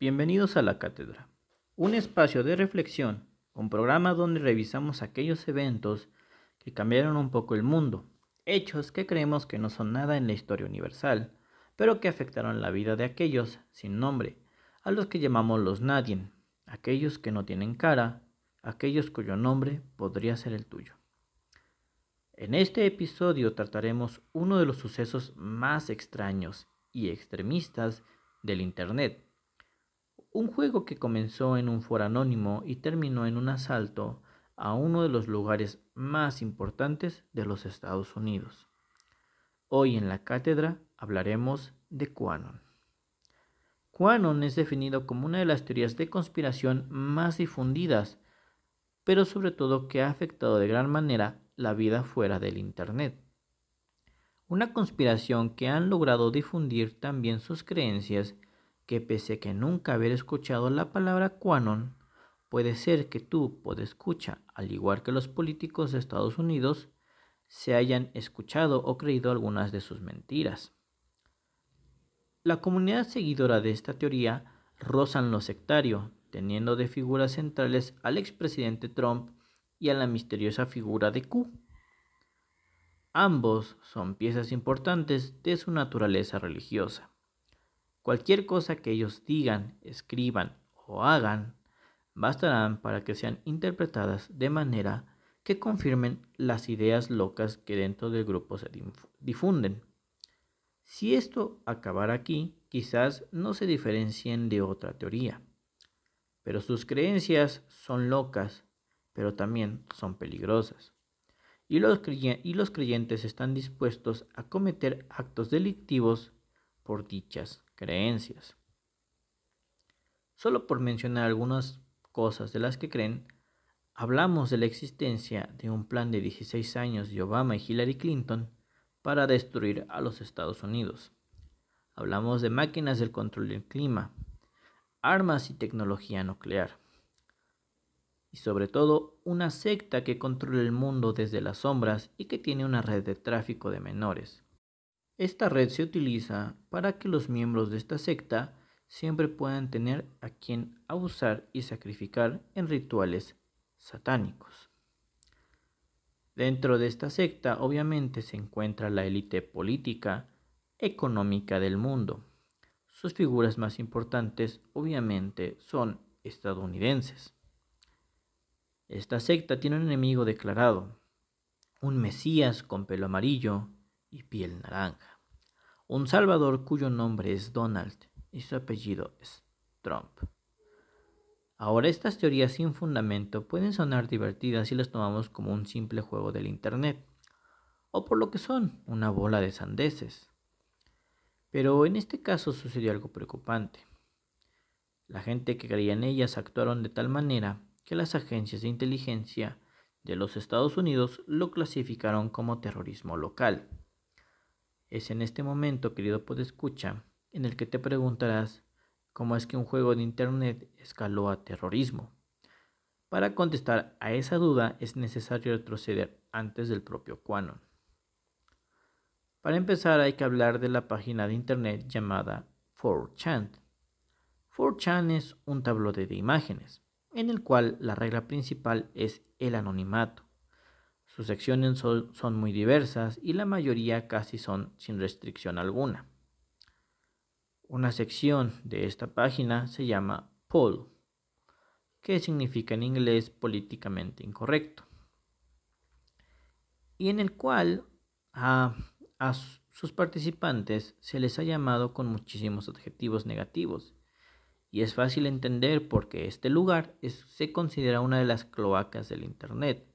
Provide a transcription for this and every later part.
Bienvenidos a la Cátedra, un espacio de reflexión, un programa donde revisamos aquellos eventos que cambiaron un poco el mundo, hechos que creemos que no son nada en la historia universal, pero que afectaron la vida de aquellos sin nombre, a los que llamamos los nadien, aquellos que no tienen cara, aquellos cuyo nombre podría ser el tuyo. En este episodio trataremos uno de los sucesos más extraños y extremistas del Internet, un juego que comenzó en un foro anónimo y terminó en un asalto a uno de los lugares más importantes de los Estados Unidos. Hoy en la cátedra hablaremos de QAnon. QAnon es definido como una de las teorías de conspiración más difundidas, pero sobre todo que ha afectado de gran manera la vida fuera del Internet. Una conspiración que han logrado difundir también sus creencias que pese a que nunca haber escuchado la palabra QAnon, puede ser que tú, por escucha, al igual que los políticos de Estados Unidos, se hayan escuchado o creído algunas de sus mentiras. La comunidad seguidora de esta teoría rozan lo sectario, teniendo de figuras centrales al expresidente Trump y a la misteriosa figura de Q. Ambos son piezas importantes de su naturaleza religiosa. Cualquier cosa que ellos digan, escriban o hagan bastarán para que sean interpretadas de manera que confirmen las ideas locas que dentro del grupo se difunden. Si esto acabara aquí, quizás no se diferencien de otra teoría. Pero sus creencias son locas, pero también son peligrosas. Y los, y los creyentes están dispuestos a cometer actos delictivos por dichas creencias. Solo por mencionar algunas cosas de las que creen, hablamos de la existencia de un plan de 16 años de Obama y Hillary Clinton para destruir a los Estados Unidos. Hablamos de máquinas del control del clima, armas y tecnología nuclear. Y sobre todo, una secta que controla el mundo desde las sombras y que tiene una red de tráfico de menores. Esta red se utiliza para que los miembros de esta secta siempre puedan tener a quien abusar y sacrificar en rituales satánicos. Dentro de esta secta obviamente se encuentra la élite política, económica del mundo. Sus figuras más importantes obviamente son estadounidenses. Esta secta tiene un enemigo declarado, un Mesías con pelo amarillo y piel naranja. Un Salvador cuyo nombre es Donald y su apellido es Trump. Ahora estas teorías sin fundamento pueden sonar divertidas si las tomamos como un simple juego del Internet, o por lo que son, una bola de sandeces. Pero en este caso sucedió algo preocupante. La gente que creía en ellas actuaron de tal manera que las agencias de inteligencia de los Estados Unidos lo clasificaron como terrorismo local. Es en este momento, querido podescucha, en el que te preguntarás cómo es que un juego de Internet escaló a terrorismo. Para contestar a esa duda es necesario retroceder antes del propio Quanon. Para empezar hay que hablar de la página de Internet llamada 4chan. 4chan es un tabloide de imágenes, en el cual la regla principal es el anonimato. Sus secciones son, muy diversas y la mayoría casi son sin restricción alguna. Una sección de esta página se llama Poll, que significa en inglés políticamente incorrecto, y en el cual a, sus participantes se les ha llamado con muchísimos adjetivos negativos. Y es fácil entender porque este lugar se considera una de las cloacas del Internet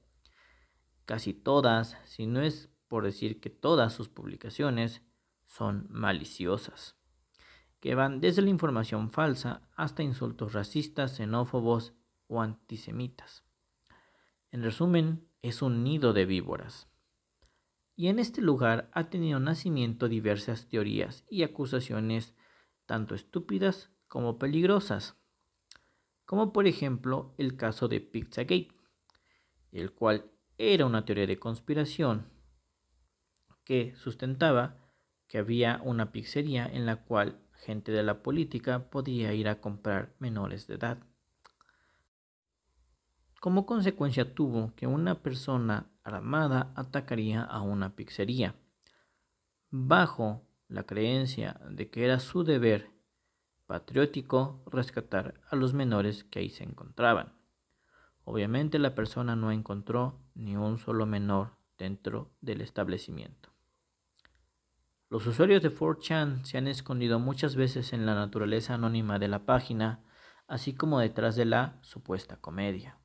Casi todas, si no es por decir que todas sus publicaciones son maliciosas, que van desde la información falsa hasta insultos racistas, xenófobos o antisemitas. En resumen, es un nido de víboras. Y en este lugar ha tenido nacimiento diversas teorías y acusaciones tanto estúpidas como peligrosas, como por ejemplo el caso de Pizzagate, el cual era una teoría de conspiración que sustentaba que había una pizzería en la cual gente de la política podía ir a comprar menores de edad. Como consecuencia tuvo que una persona armada atacaría a una pizzería, bajo la creencia de que era su deber patriótico rescatar a los menores que ahí se encontraban. Obviamente la persona no encontró ni un solo menor dentro del establecimiento. Los usuarios de 4chan se han escondido muchas veces en la naturaleza anónima de la página, así como detrás de la supuesta comedia.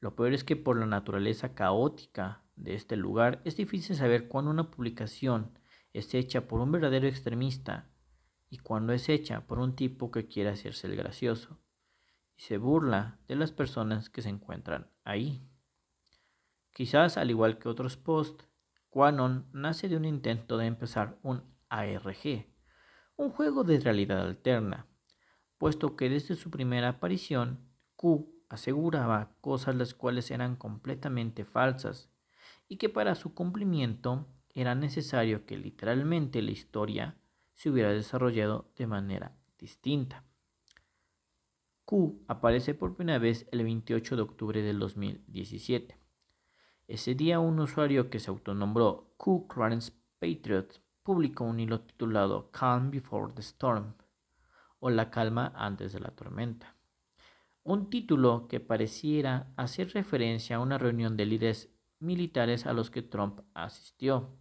Lo peor es que por la naturaleza caótica de este lugar es difícil saber cuándo una publicación es hecha por un verdadero extremista y cuando es hecha por un tipo que quiere hacerse el gracioso y se burla de las personas que se encuentran ahí. Quizás al igual que otros posts, Quanon nace de un intento de empezar un ARG, un juego de realidad alterna, puesto que desde su primera aparición, Q aseguraba cosas las cuales eran completamente falsas y que para su cumplimiento era necesario que literalmente la historia se hubiera desarrollado de manera distinta. Q aparece por primera vez el 28 de octubre del 2017. Ese día un usuario que se autonombró Q Clarence Patriot publicó un hilo titulado Calm Before the Storm o La calma antes de la tormenta. Un título que pareciera hacer referencia a una reunión de líderes militares a los que Trump asistió.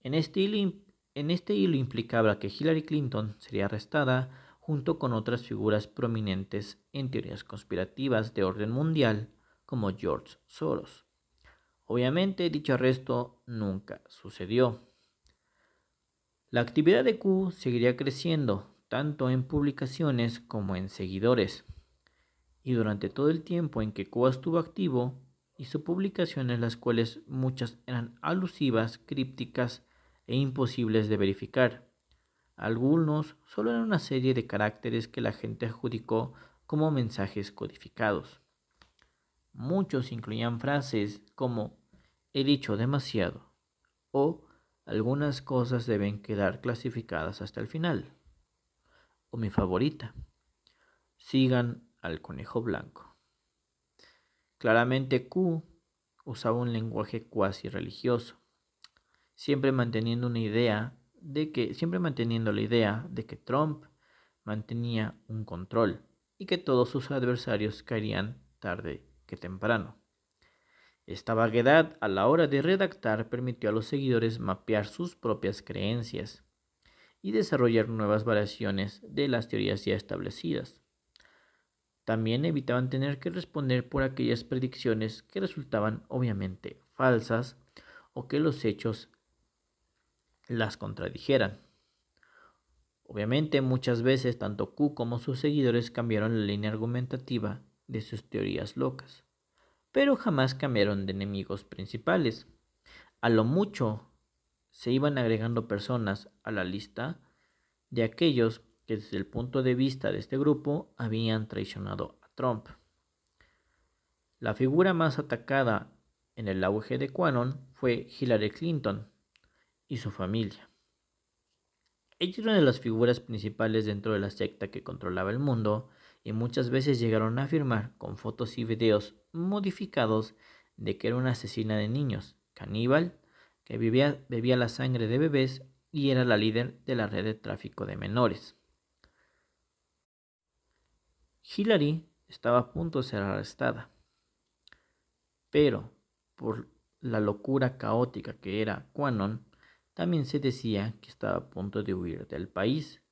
En este hilo, en este hilo implicaba que Hillary Clinton sería arrestada junto con otras figuras prominentes en teorías conspirativas de orden mundial como George Soros. Obviamente dicho arresto nunca sucedió. La actividad de Q seguiría creciendo tanto en publicaciones como en seguidores. Y durante todo el tiempo en que Q estuvo activo, hizo publicaciones las cuales muchas eran alusivas, crípticas e imposibles de verificar. Algunos solo eran una serie de caracteres que la gente adjudicó como mensajes codificados. Muchos incluían frases como he dicho demasiado o algunas cosas deben quedar clasificadas hasta el final. O mi favorita, sigan al conejo blanco. Claramente Q usaba un lenguaje cuasi religioso, siempre manteniendo una idea de que, siempre manteniendo la idea de que Trump mantenía un control y que todos sus adversarios caerían tarde que temprano. Esta vaguedad a la hora de redactar permitió a los seguidores mapear sus propias creencias y desarrollar nuevas variaciones de las teorías ya establecidas. También evitaban tener que responder por aquellas predicciones que resultaban obviamente falsas o que los hechos las contradijeran. Obviamente muchas veces tanto Q como sus seguidores cambiaron la línea argumentativa de sus teorías locas, pero jamás cambiaron de enemigos principales. A lo mucho se iban agregando personas a la lista de aquellos que desde el punto de vista de este grupo habían traicionado a Trump. La figura más atacada en el auge de Quanon fue Hillary Clinton, y su familia. Ella era una de las figuras principales dentro de la secta que controlaba el mundo y muchas veces llegaron a afirmar con fotos y videos modificados de que era una asesina de niños, caníbal, que bebía la sangre de bebés y era la líder de la red de tráfico de menores. Hillary estaba a punto de ser arrestada, pero por la locura caótica que era Quanon, también se decía que estaba a punto de huir del país.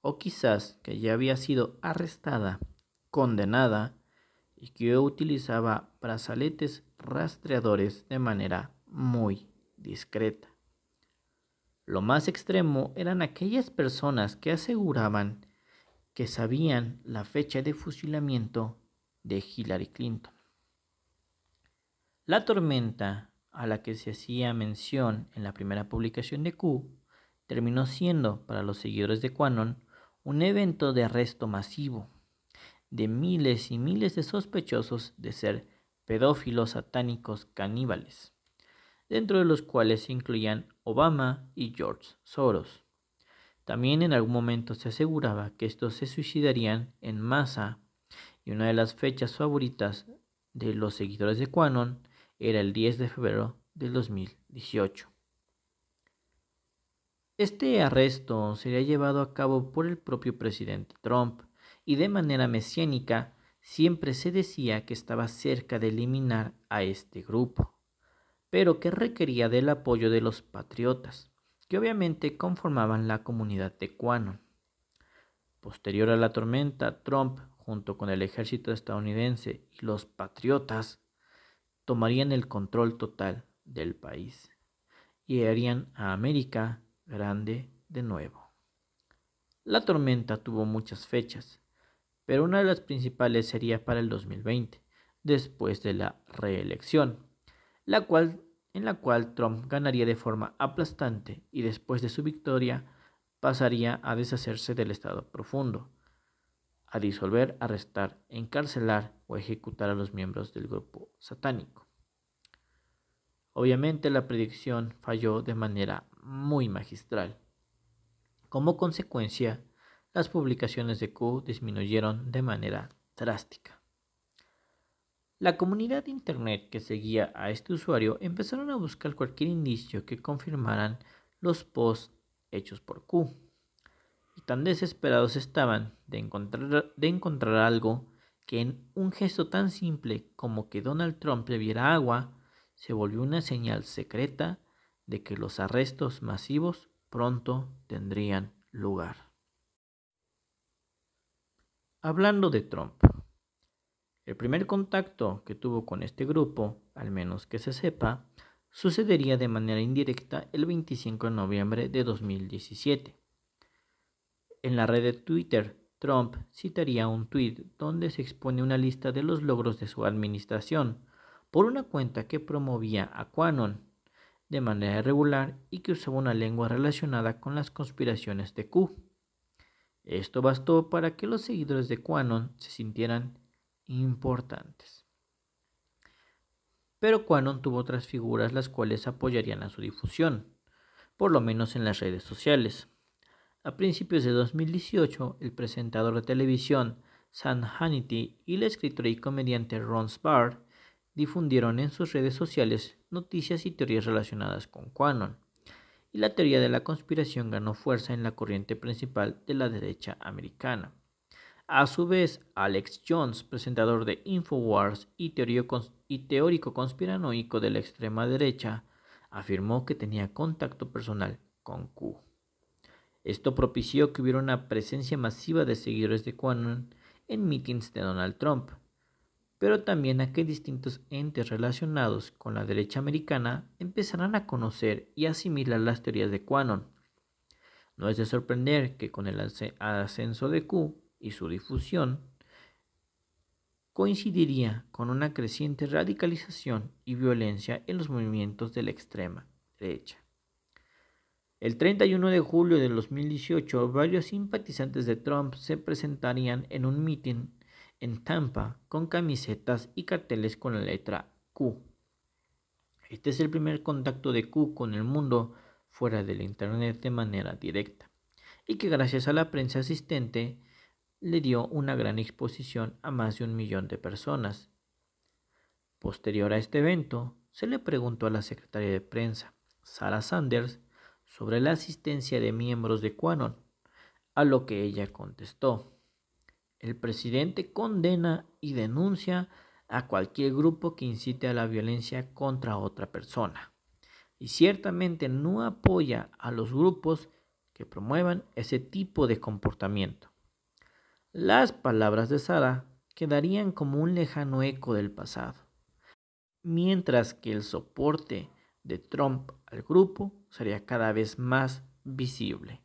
O quizás que ya había sido arrestada, condenada y que utilizaba brazaletes rastreadores de manera muy discreta. Lo más extremo eran aquellas personas que aseguraban que sabían la fecha de fusilamiento de Hillary Clinton. La tormenta a la que se hacía mención en la primera publicación de Q, terminó siendo, para los seguidores de Quanon, un evento de arresto masivo de miles y miles de sospechosos de ser pedófilos satánicos caníbales, dentro de los cuales se incluían Obama y George Soros. También en algún momento se aseguraba que estos se suicidarían en masa y una de las fechas favoritas de los seguidores de Quanon era el 10 de febrero del 2018. Este arresto sería llevado a cabo por el propio presidente Trump y de manera mesiánica siempre se decía que estaba cerca de eliminar a este grupo, pero que requería del apoyo de los patriotas que obviamente conformaban la comunidad de. Posterior a la tormenta, Trump, junto con el ejército estadounidense y los patriotas, tomarían el control total del país y harían a América grande de nuevo. La tormenta tuvo muchas fechas, pero una de las principales sería para el 2020, después de la reelección, la cual en la cual Trump ganaría de forma aplastante y después de su victoria pasaría a deshacerse del Estado profundo, a disolver, arrestar, encarcelar o ejecutar a los miembros del grupo satánico. Obviamente la predicción falló de manera muy magistral. Como consecuencia, las publicaciones de Q disminuyeron de manera drástica. La comunidad de Internet que seguía a este usuario empezaron a buscar cualquier indicio que confirmaran los posts hechos por Q. Y tan desesperados estaban de encontrar, de encontrar algo que en un gesto tan simple como que Donald Trump bebiera agua se volvió una señal secreta de que los arrestos masivos pronto tendrían lugar. Hablando de Trump. El primer contacto que tuvo con este grupo, al menos que se sepa, sucedería de manera indirecta el 25 de noviembre de 2017. En la red de Twitter, Trump citaría un tweet donde se expone una lista de los logros de su administración por una cuenta que promovía a Quanon de manera irregular y que usaba una lengua relacionada con las conspiraciones de Q. Esto bastó para que los seguidores de Quanon se sintieran importantes. Pero Quanon tuvo otras figuras las cuales apoyarían a su difusión, por lo menos en las redes sociales. A principios de 2018, el presentador de televisión Sam Hannity y la escritora y comediante Ron Spar difundieron en sus redes sociales noticias y teorías relacionadas con Quanon, y la teoría de la conspiración ganó fuerza en la corriente principal de la derecha americana. A su vez, Alex Jones, presentador de Infowars y, teórico conspiranoico de la extrema derecha, afirmó que tenía contacto personal con Q. Esto propició que hubiera una presencia masiva de seguidores de QAnon en mítines de Donald Trump, pero también a que distintos entes relacionados con la derecha americana empezaran a conocer y asimilar las teorías de QAnon. No es de sorprender que con el ascenso de Q, y su difusión coincidiría con una creciente radicalización y violencia en los movimientos de la extrema derecha. El 31 de julio de 2018, varios simpatizantes de Trump se presentarían en un mitin en Tampa con camisetas y carteles con la letra Q. Este es el primer contacto de Q con el mundo fuera del Internet de manera directa, y que gracias a la prensa asistente le dio una gran exposición a más de un millón de personas. Posterior a este evento, se le preguntó a la secretaria de prensa, Sarah Sanders, sobre la asistencia de miembros de Quanon, a lo que ella contestó. El presidente condena y denuncia a cualquier grupo que incite a la violencia contra otra persona, y ciertamente no apoya a los grupos que promuevan ese tipo de comportamiento. Las palabras de Sara quedarían como un lejano eco del pasado, mientras que el soporte de Trump al grupo sería cada vez más visible.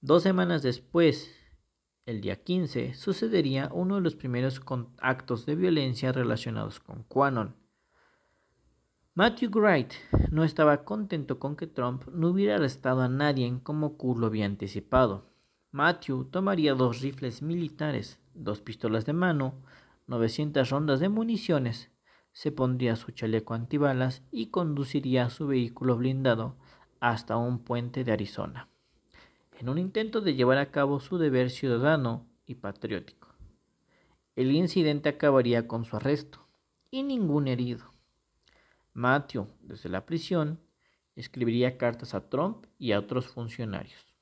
Dos semanas después, el día 15, sucedería uno de los primeros actos de violencia relacionados con Quanon. Matthew Wright no estaba contento con que Trump no hubiera arrestado a nadie como Q lo había anticipado Matthew tomaría dos rifles militares, dos pistolas de mano, 900 rondas de municiones, se pondría su chaleco antibalas y conduciría su vehículo blindado hasta un puente de Arizona. en un intento de llevar a cabo su deber ciudadano y patriótico. El incidente acabaría con su arresto y ningún herido. Matthew, desde la prisión, escribiría cartas a Trump y a otros funcionarios,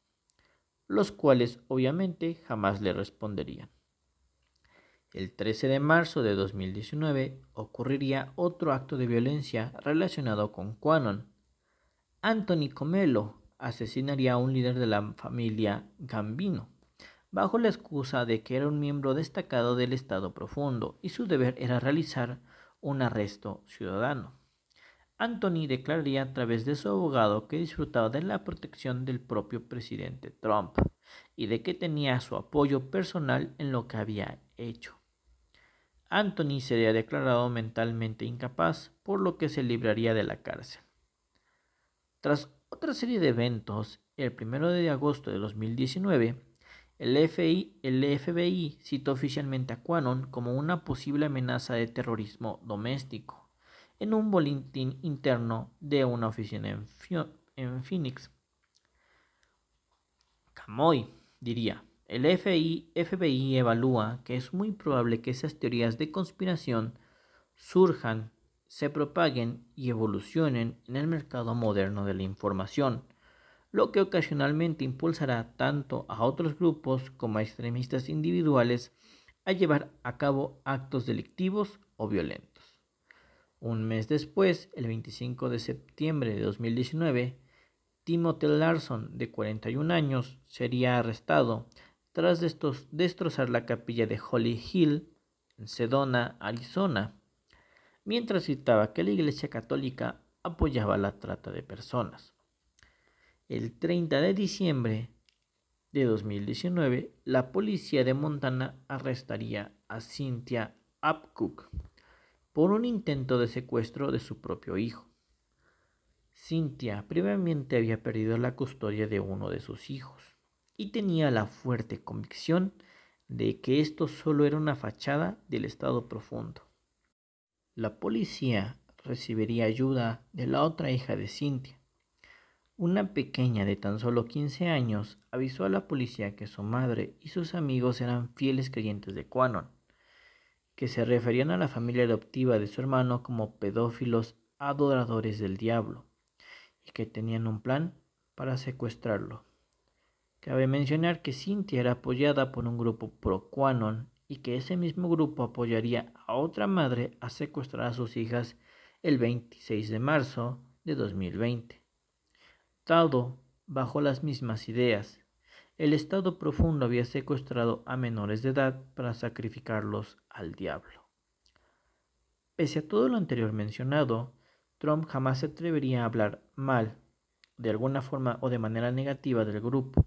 los cuales obviamente jamás le responderían. El 13 de marzo de 2019 ocurriría otro acto de violencia relacionado con Quanon. Anthony Comello asesinaría a un líder de la familia Gambino, bajo la excusa de que era un miembro destacado del Estado profundo y su deber era realizar un arresto ciudadano. Anthony declararía a través de su abogado que disfrutaba de la protección del propio presidente Trump y de que tenía su apoyo personal en lo que había hecho. Anthony sería declarado mentalmente incapaz, por lo que se libraría de la cárcel. Tras otra serie de eventos, el 1 de agosto de 2019, el FBI, el FBI citó oficialmente a Quanon como una posible amenaza de terrorismo doméstico en un boletín interno de una oficina en, en Phoenix. Camoy diría, el FBI, evalúa que es muy probable que esas teorías de conspiración surjan, se propaguen y evolucionen en el mercado moderno de la información, lo que ocasionalmente impulsará tanto a otros grupos como a extremistas individuales a llevar a cabo actos delictivos o violentos. Un mes después, el 25 de septiembre de 2019, Timothy Larson, de 41 años, sería arrestado tras destrozar la capilla de Holly Hill en Sedona, Arizona, mientras citaba que la Iglesia Católica apoyaba la trata de personas. El 30 de diciembre de 2019, la policía de Montana arrestaría a Cynthia Upcook por un intento de secuestro de su propio hijo. Cynthia previamente había perdido la custodia de uno de sus hijos y tenía la fuerte convicción de que esto solo era una fachada del estado profundo. La policía recibiría ayuda de la otra hija de Cynthia. Una pequeña de tan solo 15 años avisó a la policía que su madre y sus amigos eran fieles creyentes de Quanon, que se referían a la familia adoptiva de su hermano como pedófilos adoradores del diablo y que tenían un plan para secuestrarlo. Cabe mencionar que Cynthia era apoyada por un grupo pro-Quanon y que ese mismo grupo apoyaría a otra madre a secuestrar a sus hijas el 26 de marzo de 2020. Todo bajo las mismas ideas. El Estado profundo había secuestrado a menores de edad para sacrificarlos al diablo. Pese a todo lo anterior mencionado, Trump jamás se atrevería a hablar mal, de alguna forma o de manera negativa del grupo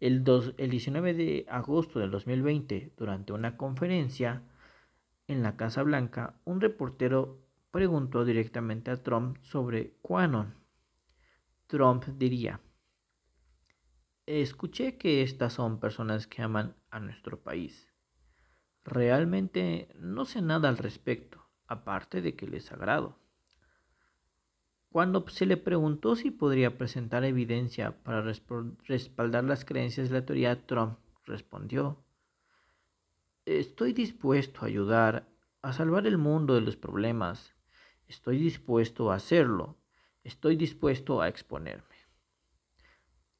el, 19 de agosto del 2020, durante una conferencia en la Casa Blanca, un reportero preguntó directamente a Trump sobre Quanon. Trump diría, escuché que estas son personas que aman a nuestro país. Realmente no sé nada al respecto, aparte de que les agrado. Cuando se le preguntó si podría presentar evidencia para respaldar las creencias de la teoría, Trump respondió, Estoy dispuesto a ayudar a salvar el mundo de los problemas. Estoy dispuesto a hacerlo. Estoy dispuesto a exponerme.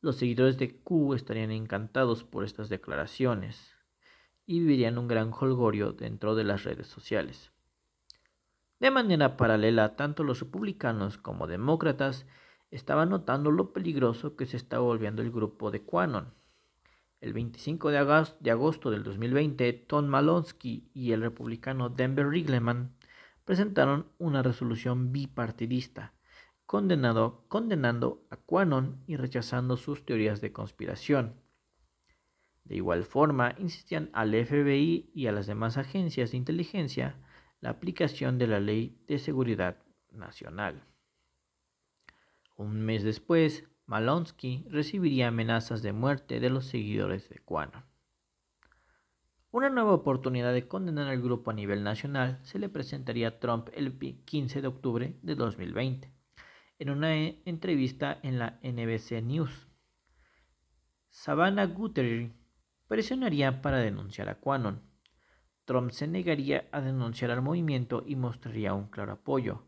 Los seguidores de Q estarían encantados por estas declaraciones y vivirían un gran holgorio dentro de las redes sociales. De manera paralela, tanto los republicanos como demócratas estaban notando lo peligroso que se estaba volviendo el grupo de Quanon. El 25 de agosto, del 2020, Tom Malonsky y el republicano Denver Riggleman presentaron una resolución bipartidista condenando a Quanon y rechazando sus teorías de conspiración. De igual forma, insistían al FBI y a las demás agencias de inteligencia la aplicación de la Ley de Seguridad Nacional. Un mes después, Malonsky recibiría amenazas de muerte de los seguidores de Quanon. Una nueva oportunidad de condenar al grupo a nivel nacional se le presentaría a Trump el 15 de octubre de 2020, en una entrevista en la NBC News. Savannah Guthrie presionaría para denunciar a Quanon. Trump se negaría a denunciar al movimiento y mostraría un claro apoyo,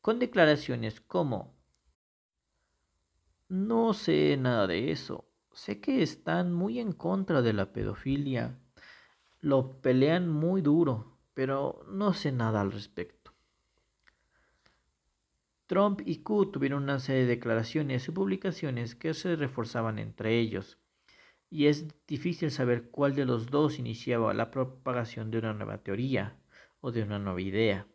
con declaraciones como No sé nada de eso, sé que están muy en contra de la pedofilia, lo pelean muy duro, pero no sé nada al respecto. Trump y Q tuvieron una serie de declaraciones y publicaciones que se reforzaban entre ellos, y es difícil saber cuál de los dos iniciaba la propagación de una nueva teoría o de una nueva idea,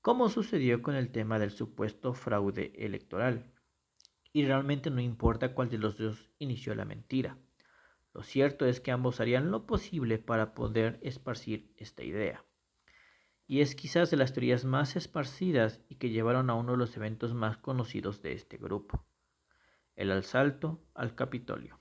como sucedió con el tema del supuesto fraude electoral. Y realmente no importa cuál de los dos inició la mentira. Lo cierto es que ambos harían lo posible para poder esparcir esta idea y es quizás de las teorías más esparcidas y que llevaron a uno de los eventos más conocidos de este grupo, el asalto al Capitolio.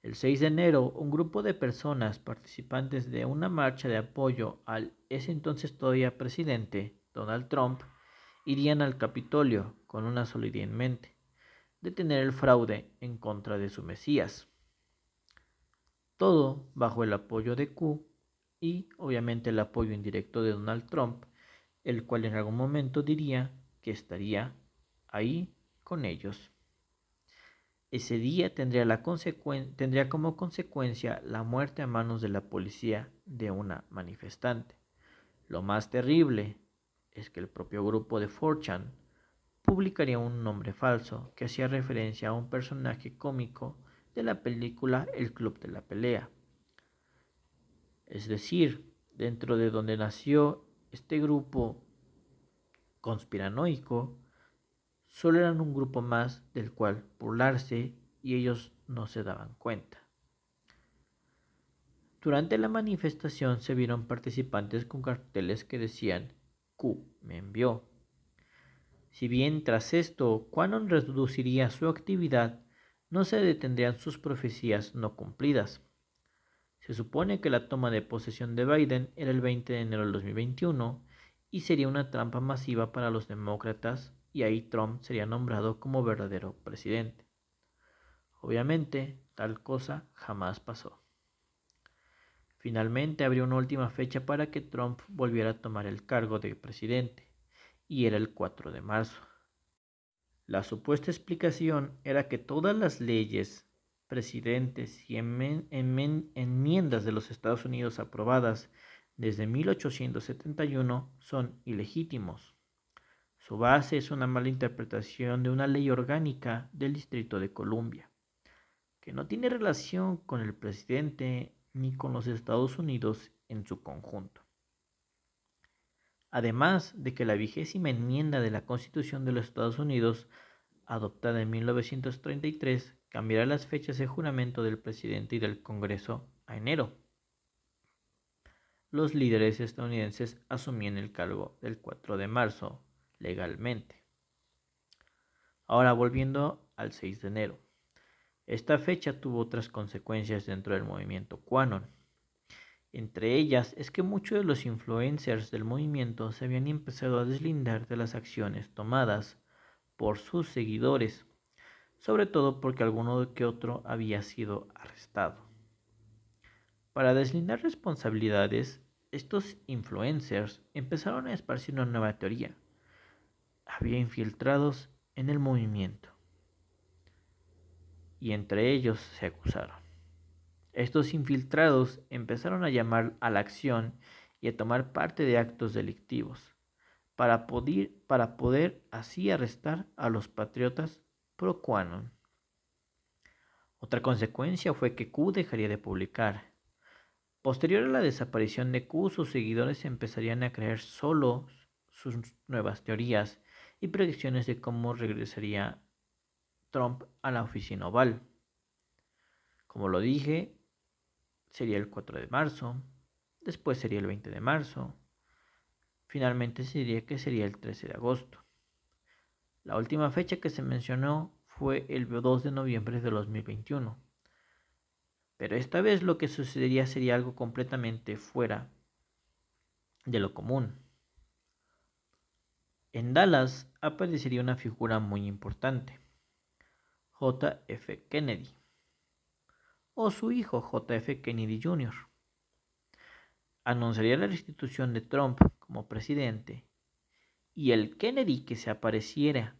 El 6 de enero, un grupo de personas participantes de una marcha de apoyo al ese entonces todavía presidente, Donald Trump, irían al Capitolio con una sola idea en mente, detener el fraude en contra de su Mesías. Todo bajo el apoyo de Q y obviamente el apoyo indirecto de Donald Trump, el cual en algún momento diría que estaría ahí con ellos. Ese día tendría, como consecuencia la muerte a manos de la policía de una manifestante. Lo más terrible es que el propio grupo de Forchan publicaría un nombre falso que hacía referencia a un personaje cómico de la película El Club de la Pelea es decir, dentro de donde nació este grupo conspiranoico, solo eran un grupo más del cual burlarse y ellos no se daban cuenta. Durante la manifestación se vieron participantes con carteles que decían Q me envió. Si bien tras esto Quanon reduciría su actividad, no se detendrían sus profecías no cumplidas. Se supone que la toma de posesión de Biden era el 20 de enero del 2021 y sería una trampa masiva para los demócratas y ahí Trump sería nombrado como verdadero presidente. Obviamente, tal cosa jamás pasó. Finalmente abrió una última fecha para que Trump volviera a tomar el cargo de presidente, y era el 4 de marzo. La supuesta explicación era que todas las leyes presidentes y enmiendas de los Estados Unidos aprobadas desde 1871 son ilegítimos. Su base es una mala interpretación de una ley orgánica del Distrito de Columbia, que no tiene relación con el presidente ni con los Estados Unidos en su conjunto. Además de que la vigésima enmienda de la Constitución de los Estados Unidos, adoptada en 1933, cambiará las fechas de juramento del presidente y del Congreso a enero. Los líderes estadounidenses asumían el cargo del 4 de marzo legalmente. Ahora volviendo al 6 de enero. Esta fecha tuvo otras consecuencias dentro del movimiento Quanon. Entre ellas es que muchos de los influencers del movimiento se habían empezado a deslindar de las acciones tomadas por sus seguidores sobre todo porque alguno que otro había sido arrestado. Para deslindar responsabilidades, estos influencers empezaron a esparcir una nueva teoría. Había infiltrados en el movimiento. Y entre ellos se acusaron. Estos infiltrados empezaron a llamar a la acción y a tomar parte de actos delictivos para poder, para poder así arrestar a los patriotas pro Otra consecuencia fue que Q dejaría de publicar. Posterior a la desaparición de Q, sus seguidores empezarían a creer solo sus nuevas teorías y predicciones de cómo regresaría Trump a la oficina oval. Como lo dije, sería el 4 de marzo, después sería el 20 de marzo, finalmente se diría que sería el 13 de agosto. La última fecha que se mencionó fue el 2 de noviembre de 2021. Pero esta vez lo que sucedería sería algo completamente fuera de lo común. En Dallas aparecería una figura muy importante, JF Kennedy, o su hijo JF Kennedy Jr. Anunciaría la restitución de Trump como presidente y el Kennedy que se apareciera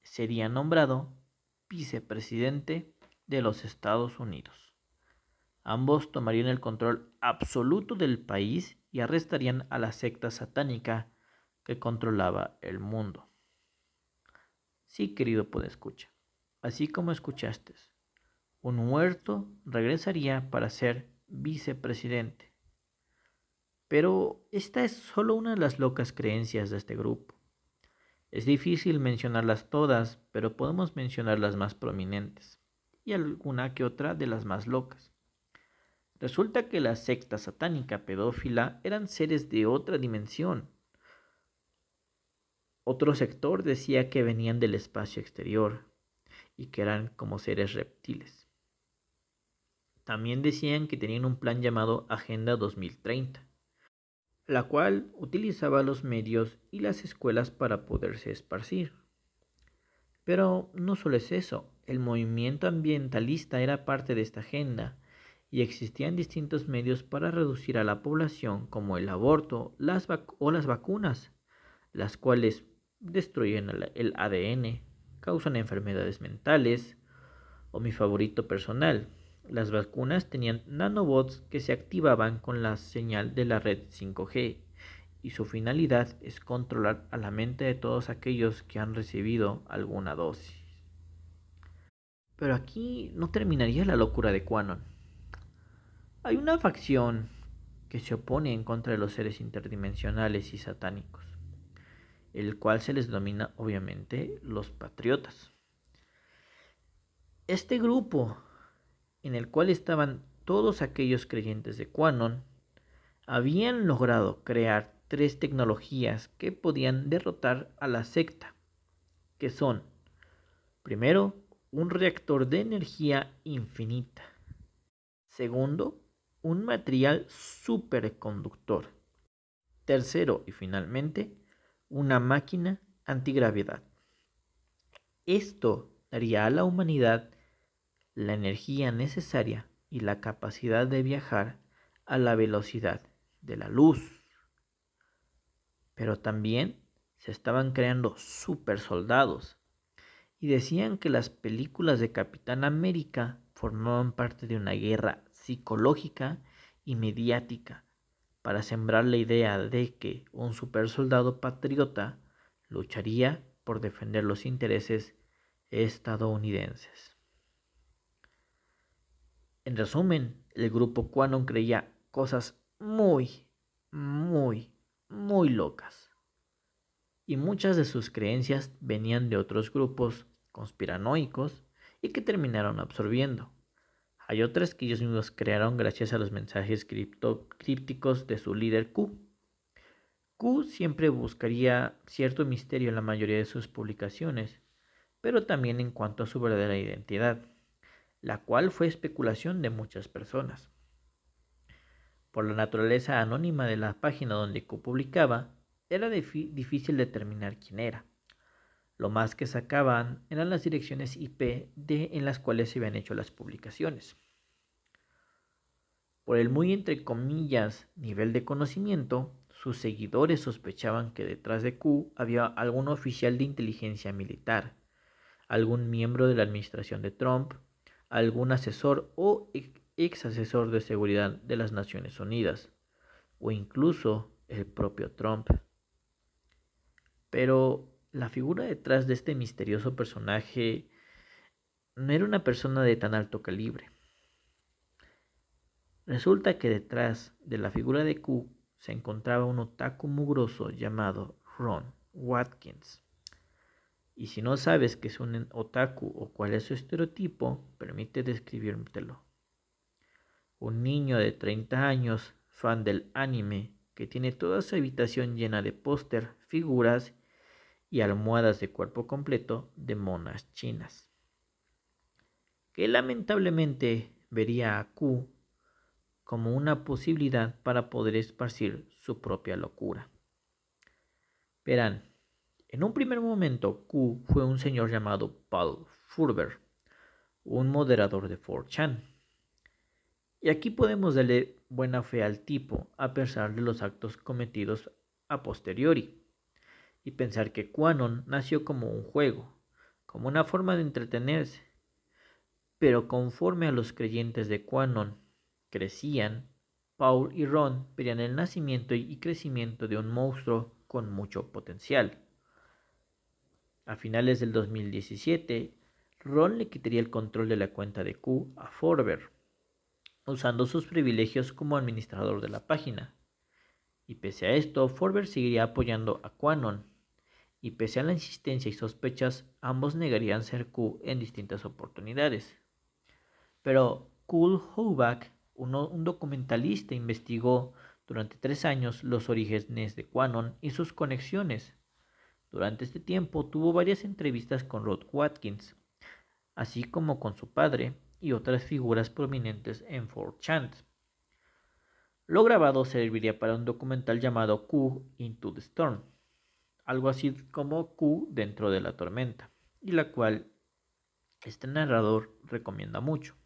sería nombrado vicepresidente de los Estados Unidos. Ambos tomarían el control absoluto del país y arrestarían a la secta satánica que controlaba el mundo. Sí, querido escucha, así como escuchaste, un muerto regresaría para ser vicepresidente. Pero esta es solo una de las locas creencias de este grupo. Es difícil mencionarlas todas, pero podemos mencionar las más prominentes y alguna que otra de las más locas. Resulta que la secta satánica pedófila eran seres de otra dimensión, otro sector decía que venían del espacio exterior y que eran como seres reptiles. También decían que tenían un plan llamado Agenda 2030, la cual utilizaba los medios y las escuelas para poderse esparcir. Pero no solo es eso, el movimiento ambientalista era parte de esta agenda y existían distintos medios para reducir a la población como el aborto las o las vacunas, las cuales destruyen el ADN, causan enfermedades mentales, o mi favorito personal, las vacunas tenían nanobots que se activaban con la señal de la red 5G y su finalidad es controlar a la mente de todos aquellos que han recibido alguna dosis. Pero aquí no terminaría la locura de Quanon. Hay una facción que se opone en contra de los seres interdimensionales y satánicos el cual se les denomina obviamente los patriotas. Este grupo, en el cual estaban todos aquellos creyentes de Quanon, habían logrado crear tres tecnologías que podían derrotar a la secta, que son, primero, un reactor de energía infinita. Segundo, un material superconductor. Tercero y finalmente, una máquina antigravedad. Esto daría a la humanidad la energía necesaria y la capacidad de viajar a la velocidad de la luz. Pero también se estaban creando super soldados y decían que las películas de Capitán América formaban parte de una guerra psicológica y mediática para sembrar la idea de que un supersoldado patriota lucharía por defender los intereses estadounidenses. En resumen, el grupo Quanon creía cosas muy, muy, muy locas. Y muchas de sus creencias venían de otros grupos conspiranoicos y que terminaron absorbiendo. Hay otras que ellos mismos crearon gracias a los mensajes crípticos de su líder Q. Q siempre buscaría cierto misterio en la mayoría de sus publicaciones, pero también en cuanto a su verdadera identidad, la cual fue especulación de muchas personas. Por la naturaleza anónima de la página donde Q publicaba, era difícil determinar quién era. Lo más que sacaban eran las direcciones IP de, en las cuales se habían hecho las publicaciones. Por el muy entre comillas nivel de conocimiento, sus seguidores sospechaban que detrás de Q había algún oficial de inteligencia militar, algún miembro de la administración de Trump, algún asesor o ex asesor de seguridad de las Naciones Unidas, o incluso el propio Trump. Pero la figura detrás de este misterioso personaje no era una persona de tan alto calibre. Resulta que detrás de la figura de Q se encontraba un otaku mugroso llamado Ron Watkins. Y si no sabes qué es un otaku o cuál es su estereotipo, permite describírtelo. Un niño de 30 años, fan del anime, que tiene toda su habitación llena de póster, figuras y almohadas de cuerpo completo de monas chinas. Que lamentablemente vería a Q como una posibilidad para poder esparcir su propia locura. Verán, en un primer momento Q fue un señor llamado Paul Furber, un moderador de 4chan. Y aquí podemos darle buena fe al tipo a pesar de los actos cometidos a posteriori y pensar que Quanon nació como un juego, como una forma de entretenerse. Pero conforme a los creyentes de Quanon crecían, Paul y Ron verían el nacimiento y crecimiento de un monstruo con mucho potencial. A finales del 2017, Ron le quitaría el control de la cuenta de Q a Forber, usando sus privilegios como administrador de la página. Y pese a esto, Forber seguiría apoyando a Quanon, y pese a la insistencia y sospechas, ambos negarían ser Q en distintas oportunidades. Pero Cool Hoback, un documentalista, investigó durante tres años los orígenes de Quanon y sus conexiones. Durante este tiempo tuvo varias entrevistas con Rod Watkins, así como con su padre y otras figuras prominentes en 4chan. Lo grabado serviría para un documental llamado Q Into the Storm, algo así como Q dentro de la tormenta, y la cual este narrador recomienda mucho.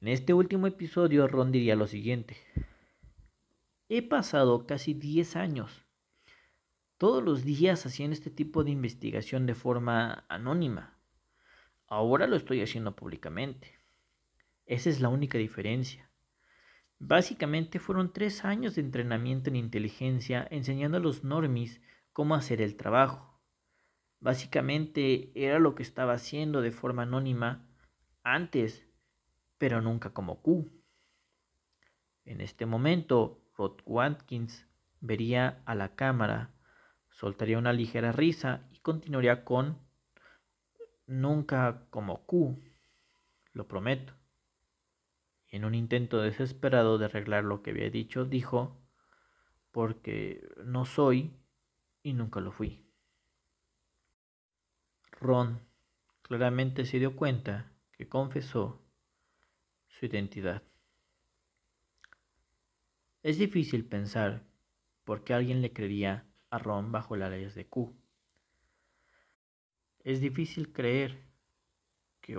En este último episodio Ron diría lo siguiente. He pasado casi 10 años, todos los días haciendo este tipo de investigación de forma anónima. Ahora lo estoy haciendo públicamente. Esa es la única diferencia. Básicamente fueron tres años de entrenamiento en inteligencia enseñando a los normies cómo hacer el trabajo. Básicamente era lo que estaba haciendo de forma anónima antes pero nunca como Q. En este momento, Rod Watkins vería a la cámara, soltaría una ligera risa y continuaría con nunca como Q, lo prometo. En un intento desesperado de arreglar lo que había dicho, dijo, porque no soy y nunca lo fui. Ron claramente se dio cuenta que confesó su identidad. Es difícil pensar por qué alguien le creería a Ron bajo las leyes de Q. Es difícil creer que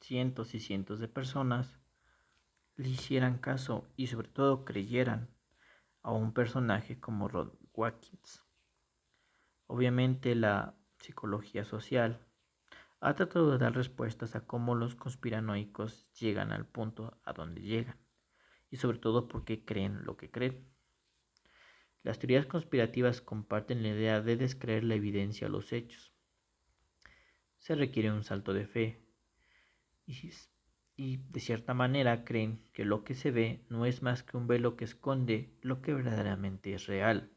cientos y cientos de personas le hicieran caso y sobre todo creyeran a un personaje como Ron Watkins. Obviamente la psicología social ha tratado de dar respuestas a cómo los conspiranoicos llegan al punto a donde llegan y sobre todo por qué creen lo que creen. Las teorías conspirativas comparten la idea de descreer la evidencia a los hechos. Se requiere un salto de fe y, de cierta manera creen que lo que se ve no es más que un velo que esconde lo que verdaderamente es real.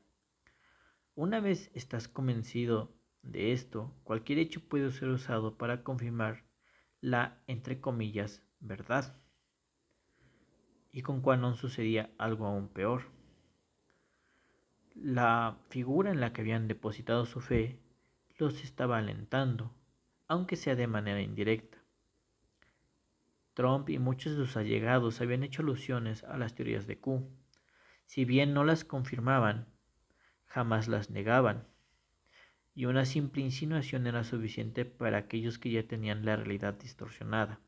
Una vez estás convencido de esto, cualquier hecho puede ser usado para confirmar la, entre comillas, verdad. Y con Quanon sucedía algo aún peor. La figura en la que habían depositado su fe los estaba alentando, aunque sea de manera indirecta. Trump y muchos de sus allegados habían hecho alusiones a las teorías de Q. Si bien no las confirmaban, jamás las negaban y una simple insinuación era suficiente para aquellos que ya tenían la realidad distorsionada.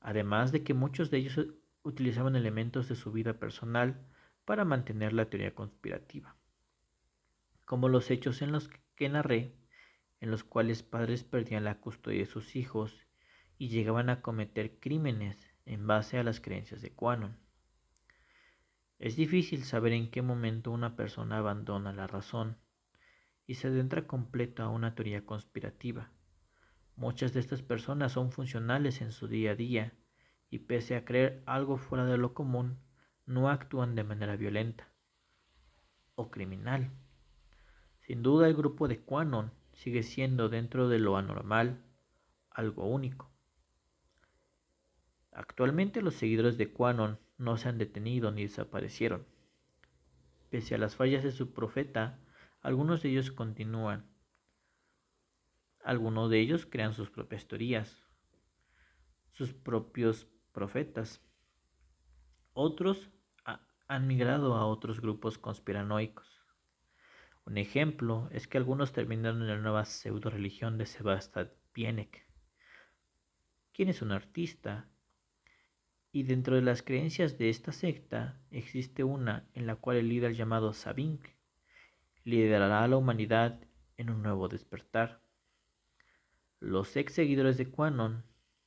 Además de que muchos de ellos utilizaban elementos de su vida personal para mantener la teoría conspirativa, como los hechos en los que narré, en los cuales padres perdían la custodia de sus hijos y llegaban a cometer crímenes en base a las creencias de Quanon. Es difícil saber en qué momento una persona abandona la razón y se adentra completo a una teoría conspirativa. Muchas de estas personas son funcionales en su día a día y pese a creer algo fuera de lo común, no actúan de manera violenta o criminal. Sin duda el grupo de Quanon sigue siendo dentro de lo anormal algo único. Actualmente los seguidores de Quanon no se han detenido ni desaparecieron. Pese a las fallas de su profeta, algunos de ellos continúan. Algunos de ellos crean sus propias teorías, sus propios profetas. Otros han migrado a otros grupos conspiranoicos. Un ejemplo es que algunos terminaron en la nueva pseudo religión de Sebastian Pienek. quién es un artista. Y dentro de las creencias de esta secta existe una en la cual el líder llamado Sabink liderará a la humanidad en un nuevo despertar. Los ex seguidores de Quanon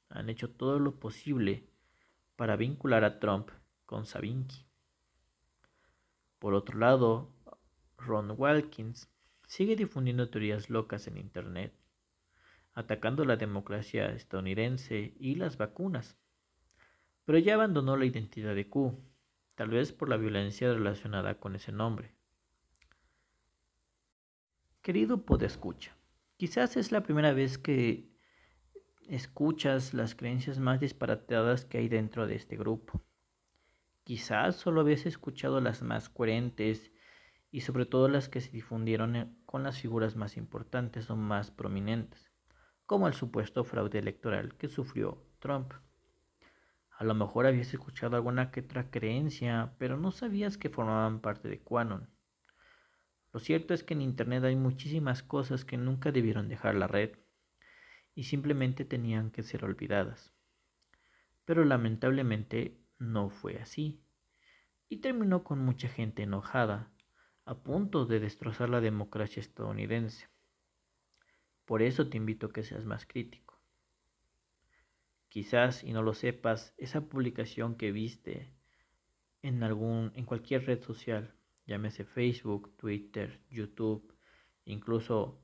han hecho todo lo posible para vincular a Trump con Sabinki. Por otro lado, Ron Walkins sigue difundiendo teorías locas en Internet, atacando la democracia estadounidense y las vacunas, pero ya abandonó la identidad de Q, tal vez por la violencia relacionada con ese nombre. Querido podescucha, quizás es la primera vez que escuchas las creencias más disparatadas que hay dentro de este grupo. Quizás solo habías escuchado las más coherentes y sobre todo las que se difundieron con las figuras más importantes o más prominentes, como el supuesto fraude electoral que sufrió Trump. A lo mejor habías escuchado alguna que otra creencia, pero no sabías que formaban parte de Quanon. Lo cierto es que en Internet hay muchísimas cosas que nunca debieron dejar la red y simplemente tenían que ser olvidadas. Pero lamentablemente no fue así, y terminó con mucha gente enojada, a punto de destrozar la democracia estadounidense. Por eso te invito a que seas más crítico. Quizás, y no lo sepas, esa publicación que viste en algún en cualquier red social, llámese Facebook, Twitter, YouTube, incluso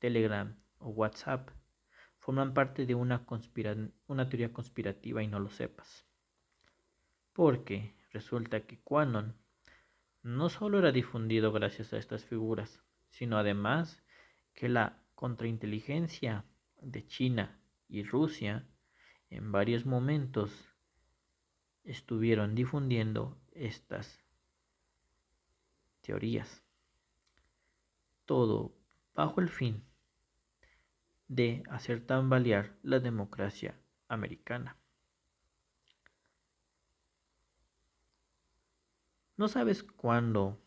Telegram o WhatsApp, forman parte de una, una teoría conspirativa y no lo sepas. Porque resulta que Quanon no solo era difundido gracias a estas figuras, sino además que la contrainteligencia de China y Rusia en varios momentos estuvieron difundiendo estas teorías. Todo bajo el fin de hacer tambalear la democracia americana. No sabes cuándo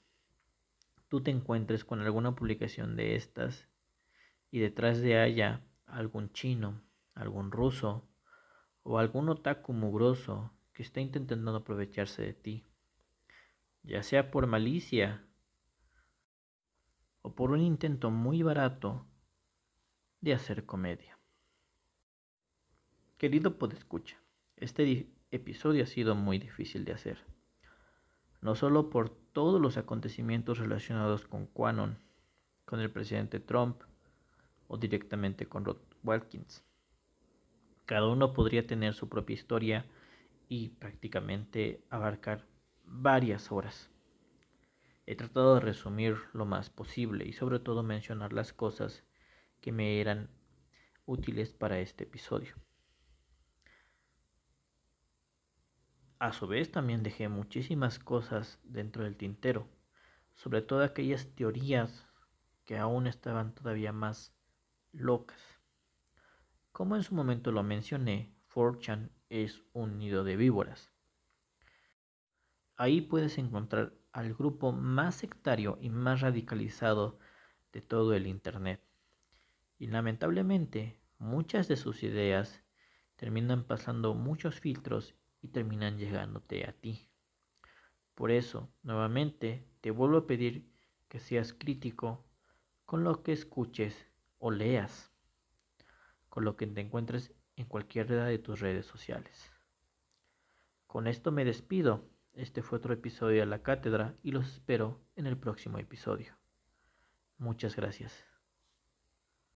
tú te encuentres con alguna publicación de estas y detrás de haya algún chino, algún ruso o algún otaku mugroso que está intentando aprovecharse de ti, ya sea por malicia o por un intento muy barato de hacer comedia. Querido podescucha, este episodio ha sido muy difícil de hacer, no solo por todos los acontecimientos relacionados con Quanon, con el presidente Trump o directamente con Rod Watkins. Cada uno podría tener su propia historia y prácticamente abarcar varias horas. He tratado de resumir lo más posible y sobre todo mencionar las cosas que me eran útiles para este episodio. A su vez también dejé muchísimas cosas dentro del tintero, sobre todo aquellas teorías que aún estaban todavía más locas. Como en su momento lo mencioné, 4 es un nido de víboras. Ahí puedes encontrar al grupo más sectario y más radicalizado de todo el Internet. Y lamentablemente muchas de sus ideas terminan pasando muchos filtros y terminan llegándote a ti. Por eso, nuevamente, te vuelvo a pedir que seas crítico con lo que escuches o leas, con lo que te encuentres en cualquier red de tus redes sociales. Con esto me despido. Este fue otro episodio de la cátedra y los espero en el próximo episodio. Muchas gracias.